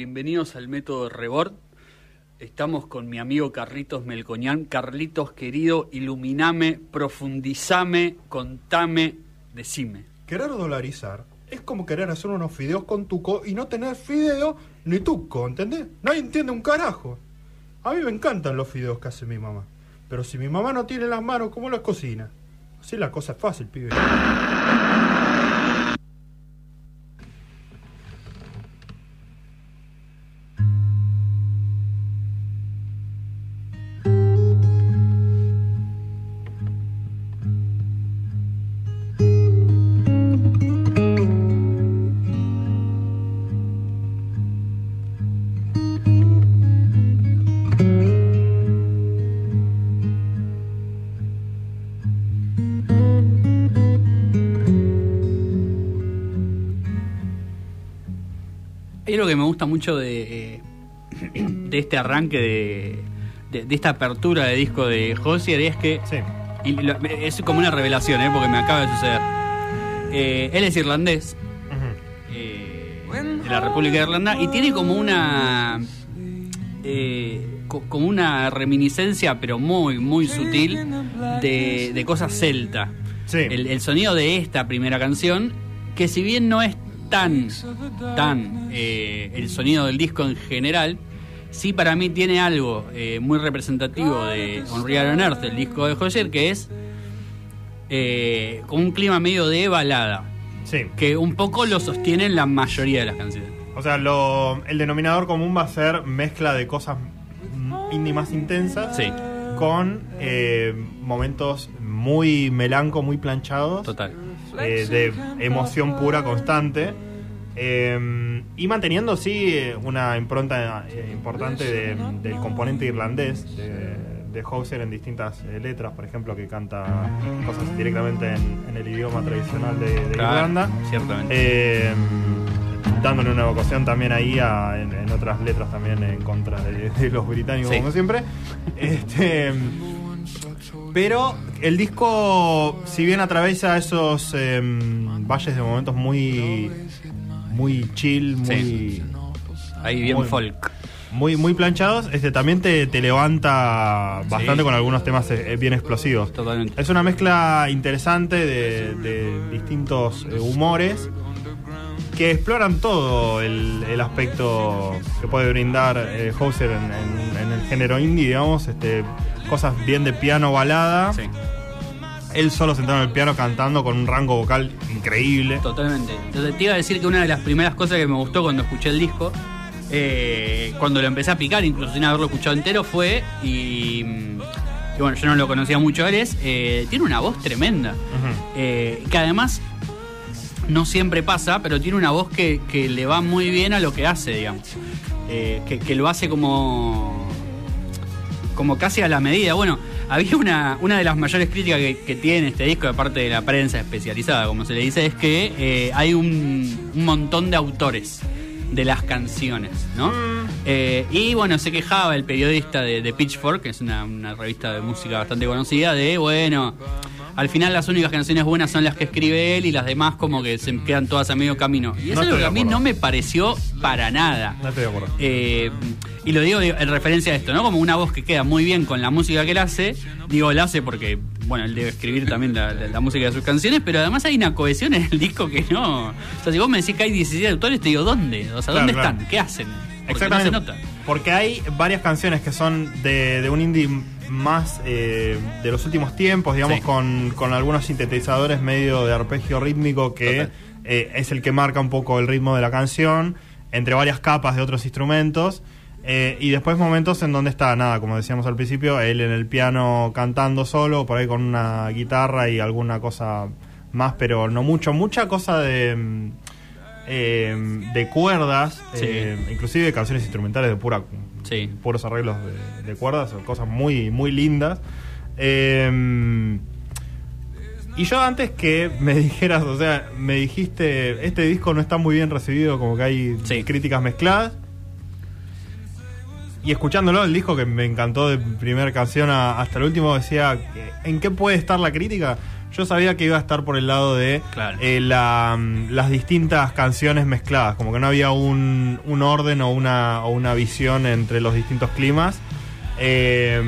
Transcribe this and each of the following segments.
bienvenidos al método Rebord. Estamos con mi amigo Carlitos Melcoñán. Carlitos, querido, iluminame, profundizame, contame, decime. Querer dolarizar es como querer hacer unos fideos con tuco y no tener fideo ni tuco, ¿entendés? Nadie entiende un carajo. A mí me encantan los fideos que hace mi mamá. Pero si mi mamá no tiene las manos, ¿cómo las cocina? Así la cosa es fácil, pibe. Hay algo que me gusta mucho de, eh, de este arranque de, de, de esta apertura de disco de Josier es que Sí. y lo- es como una revelación, ¿eh? porque me acaba de suceder. Eh, él es irlandés, eh, de la República de Irlanda, y tiene como una co- como una reminiscencia, pero muy, muy sutil, de, de cosas celta. Sí. El, el sonido de esta primera canción, que si bien no es tan, tan eh, el sonido del disco en general, sí para mí tiene algo eh, muy representativo de Unreal on Earth, el disco de Hoyer, que es eh, con un clima medio de balada, Sí. que un poco lo sostienen la mayoría de las canciones. O sea, lo, el denominador común va a ser mezcla de cosas indie más intensas Sí, con eh, momentos muy melanco, muy planchados. total. Eh, de emoción pura constante eh, y manteniendo sí eh, una impronta eh, importante de- del componente irlandés de, de Hauser en distintas letras, por ejemplo, que canta cosas directamente en, en el idioma tradicional de, de Claro, Irlanda, ciertamente. Eh, dándole una evocación también ahí a- en, en otras letras también en contra de, de los británicos, Sí. como siempre. Este, pero el disco, si bien atraviesa esos em, valles de momentos muy muy chill, muy Sí. Ahí bien muy- folk. muy muy planchados, este también te, te levanta bastante Sí. con algunos temas eh, bien explosivos. Totalmente. Es una mezcla interesante de, de distintos eh, humores que exploran todo el, el aspecto que puede brindar eh, Hauser en- en el género indie, digamos, este, cosas bien de piano balada. Sí, Él solo sentado en el piano cantando con un rango vocal increíble. totalmente. Entonces te iba a decir que una de las primeras cosas que me gustó cuando escuché el disco, eh, cuando lo empecé a picar, incluso sin haberlo escuchado entero, fue, y, y bueno, yo no lo conocía mucho, él es, eh, tiene una voz tremenda. Eh, que además no siempre pasa, pero tiene una voz que, que le va muy bien a lo que hace, digamos. Eh, que, que lo hace como. Como casi a la medida. Bueno, había una, una de las mayores críticas que, que tiene este disco, de parte de la prensa especializada, como se le dice, es que eh, hay un, un montón de autores de las canciones, ¿no? Eh, y bueno, se quejaba el periodista de, de Pitchfork, que es una, una revista de música bastante conocida, de bueno, al final las únicas canciones buenas son las que escribe él y las demás como que se quedan todas a medio camino. Y es No algo que a mí no me pareció para nada. No estoy de acuerdo. Eh, y lo digo en referencia a esto, ¿no? Como una voz que queda muy bien con la música que él hace. Digo, la hace porque, bueno, él debe escribir también la, la- la música de sus canciones, pero además hay una cohesión en el disco que no. O sea, si vos me decís que hay 17 autores, te digo, ¿dónde? O sea, ¿dónde Claro, claro. están? ¿Qué hacen? Porque Exactamente. no se nota. Porque hay varias canciones que son de, de un indie más eh, de los últimos tiempos, digamos, Sí. con, con algunos sintetizadores medio de arpegio rítmico que eh, es el que marca un poco el ritmo de la canción, entre varias capas de otros instrumentos. eh, y después momentos en donde está, nada, como decíamos al principio, él en el piano cantando solo, por ahí con una guitarra y alguna cosa más, pero no mucho, mucha cosa de... mm, eh, de cuerdas, Sí. inclusive canciones instrumentales de pura Sí. puros arreglos de, de cuerdas, cosas muy, muy lindas. Eh, y yo antes que me dijeras, o sea, me dijiste, este disco no está muy bien recibido, como que hay Sí. críticas mezcladas. Y escuchándolo, el disco que me encantó de primera canción a- hasta el último, decía, ¿en qué puede estar la crítica? Yo sabía que iba a estar por el lado de Claro. eh, la, mm, las distintas canciones mezcladas, como que no había un, un orden o una, o una visión entre los distintos climas. Eh,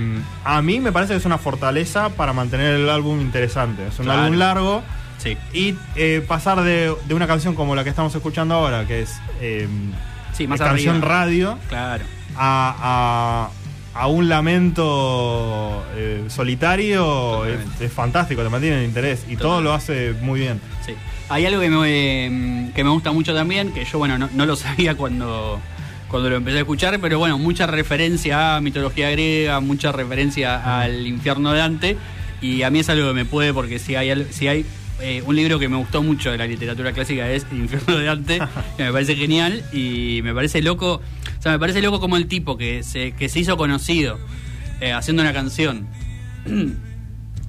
a mí me parece que es una fortaleza para mantener el álbum interesante. Es un Claro. álbum largo Sí. y eh, pasar de, de una canción como la que estamos escuchando ahora, que es Sí, más canción radio, Claro. a, a, a un lamento eh, solitario es, fantástico, te mantiene en interés y todo lo hace muy bien. Sí. Hay algo que me, mm, que me gusta mucho también, que yo, bueno, no, no lo sabía cuando, cuando lo empecé a escuchar, pero bueno, mucha referencia a mitología griega, mucha referencia al infierno de Dante, y a mí es algo que me puede, porque si hay, si hay eh, un libro que me gustó mucho de la literatura clásica es El infierno de Dante, que me parece genial, y me parece loco, o sea, me parece loco como el tipo que se, que se hizo conocido eh, haciendo una canción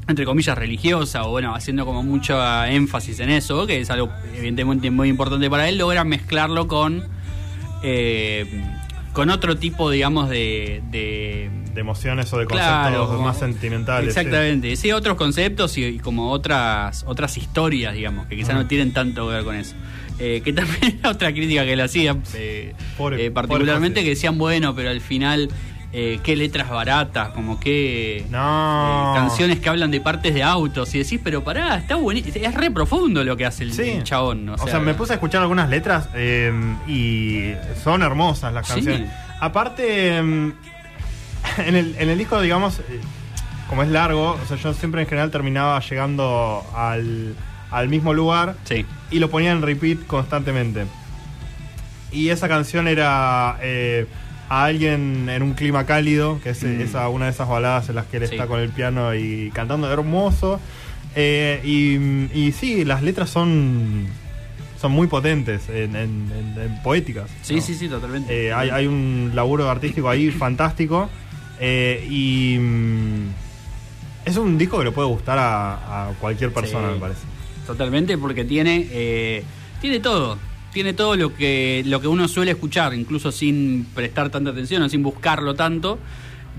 entre comillas, religiosa, o bueno, haciendo como mucho énfasis en eso, que es algo evidentemente muy importante para él, logra mezclarlo con, eh, con otro tipo, digamos, de... de De emociones o de conceptos más sentimentales. Exactamente, sí, otros conceptos y, y como otras otras historias, digamos, que quizás no tienen tanto que ver con eso. Eh, que también era otra crítica que le hacían, eh, Pobre- eh, particularmente pobre que decían, bueno, pero al final, eh, qué letras baratas, como qué No. eh, canciones que hablan de partes de autos y decís, pero pará, está buenísimo, es re profundo lo que hace el, Sí. el chabón. O, O sea, me puse a escuchar algunas letras eh, y son hermosas las Sí. canciones. Aparte, mm, en el, en el disco, digamos, como es largo, o sea, yo siempre en general terminaba llegando al, al mismo lugar Sí, y lo ponía en repeat constantemente. Y esa canción era eh, a alguien en un clima cálido, que es Mm. esa, una de esas baladas en las que él Sí. está con el piano y cantando hermoso. Eh, y, y sí, las letras son, son muy potentes, en, en- en- en poéticas. sí, ¿no? sí, sí, totalmente. Eh, hay, hay un laburo artístico ahí fantástico. y mm, es un disco que le puede gustar a, a cualquier persona, Sí. me parece. Totalmente, porque tiene, eh, tiene todo. Tiene todo lo que, lo que uno suele escuchar, incluso sin prestar tanta atención o sin buscarlo tanto.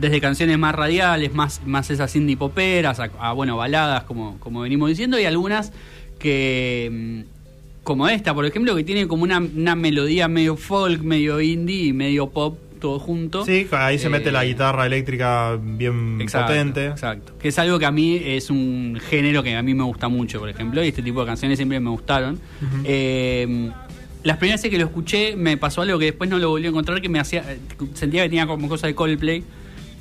Desde canciones más radiales, más, más esas indie poperas, a, bueno, baladas, como, como venimos diciendo, y algunas que. mm, Como esta, por ejemplo, que tiene como una, una melodía medio folk, medio indie y medio pop, todo junto. Sí, ahí se mete Eh, la guitarra eléctrica bien Exacto, potente. Exacto. Que es algo que a mí es un género que a mí me gusta mucho, por ejemplo, y este tipo de canciones siempre me gustaron. Eh, las primeras veces que lo escuché me pasó algo que después no lo volví a encontrar, que me hacía eh, sentía que tenía como cosa de Coldplay.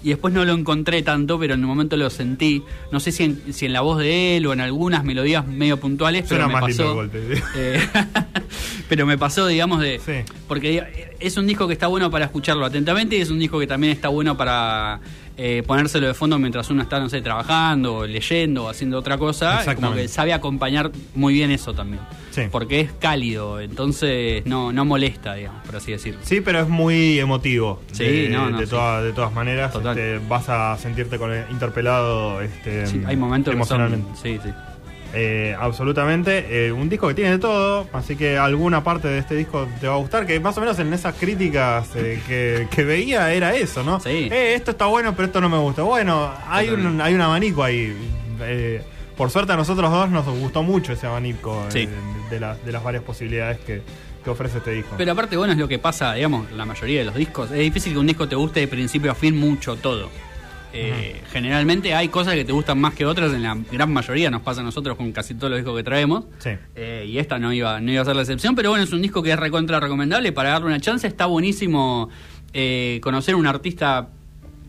Y después no lo encontré tanto, pero en un momento lo sentí. No sé si en, si en la voz de él o en algunas melodías medio puntuales, pero Suena me más lindo pasó. el golpe. Eh, pero me pasó, digamos, de. Sí. Porque eh, es un disco que está bueno para escucharlo atentamente y es un disco que también está bueno para eh, ponérselo de fondo mientras uno está, no sé, trabajando, leyendo o haciendo otra cosa. Como que sabe acompañar muy bien eso también. Sí. Porque es cálido, entonces no, no molesta, digamos, por así decirlo. Sí, pero es muy emotivo. Sí, de, no, no, de, sí. toda- de todas maneras, este, vas a sentirte con interpelado este, Sí, hay momentos que son- emocionalmente. sí, sí. Eh, absolutamente. Eh, un disco que tiene de todo, así que alguna parte de este disco te va a gustar, que más o menos en esas críticas eh, que, que veía era eso, ¿no? Sí. Eh, esto está bueno, pero esto no me gusta. Bueno, hay un, hay un abanico ahí. Por suerte a nosotros dos nos gustó mucho ese abanico Sí. de, las, de las varias posibilidades que, que ofrece este disco. Pero aparte, bueno, es lo que pasa, digamos, la mayoría de los discos. Es difícil que un disco te guste de principio a fin mucho todo. Eh, Generalmente hay cosas que te gustan más que otras, en la gran mayoría nos pasa a nosotros con casi todos los discos que traemos. Sí. Eh, y esta no iba, no iba a ser la excepción, pero bueno, es un disco que es recontra recomendable para darle una chance. Está buenísimo eh, conocer un artista,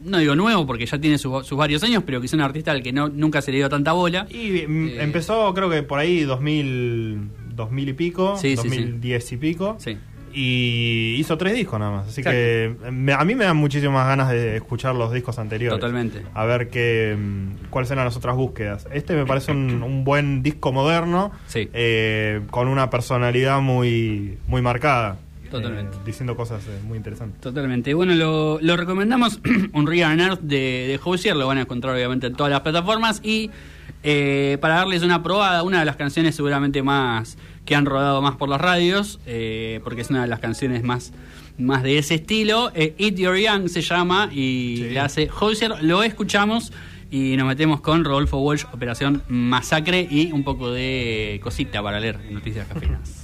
no digo nuevo porque ya tiene su- sus varios años, pero es un artista al que no, nunca se le dio tanta bola. Y mm, Eh, empezó creo que por ahí 2000, 2000 y pico, Sí, sí, sí. 2010 y pico. Sí. Y hizo tres discos nada más. Así Exacto. que me- a mí me dan muchísimas ganas de escuchar los discos anteriores. Totalmente. A ver qué, mm, cuáles eran las otras búsquedas. Este me parece un, un buen disco moderno. Sí. eh, con una personalidad muy, muy marcada. Totalmente. eh, diciendo cosas eh, muy interesantes. Totalmente. Bueno, lo, lo recomendamos. Un Real Earth de, de Hozier. Lo van a encontrar obviamente en todas las plataformas. Y eh, para darles una probada, una de las canciones seguramente más que han rodado más por las radios, eh, porque es una de las canciones más, más de ese estilo. eh, Eat Your Young se llama y Sí. la hace Hozier. Lo escuchamos Y nos metemos con Rodolfo Walsh, Operación Masacre y un poco de cosita para leer en Noticias Cafeínas.